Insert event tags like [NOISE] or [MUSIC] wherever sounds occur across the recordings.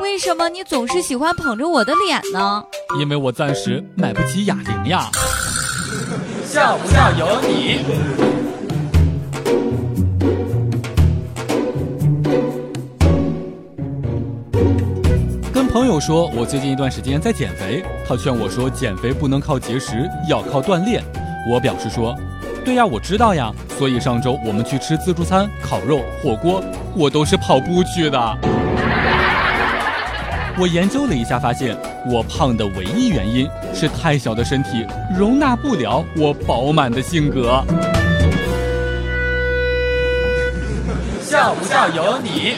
为什么你总是喜欢捧着我的脸呢？因为我暂时买不起哑铃呀。笑不笑由你。跟朋友说，我最近一段时间在减肥，他劝我说，减肥不能靠节食，要靠锻炼。我表示说，对呀，我知道呀。所以上周我们去吃自助餐、烤肉、火锅，我都是跑步去的。我研究了一下，发现我胖的唯一原因是太小的身体容纳不了我饱满的性格。笑不笑由你。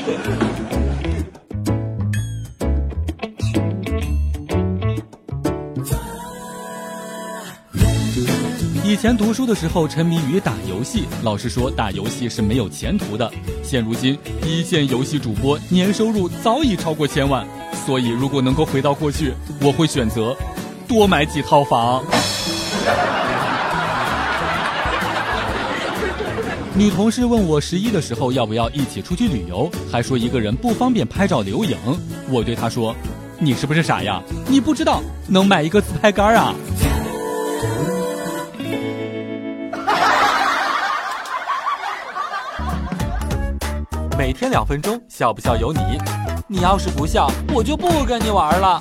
以前读书的时候沉迷于打游戏，老师说打游戏是没有前途的。现如今，一线游戏主播年收入早已超过千万，所以如果能够回到过去，我会选择多买几套房。[LAUGHS] 女同事问我十一的时候要不要一起出去旅游，还说一个人不方便拍照留影。我对她说：“你是不是傻呀？你不知道能买一个自拍杆啊？” [LAUGHS] 每天两分钟，笑不笑由你。你要是不笑，我就不跟你玩了。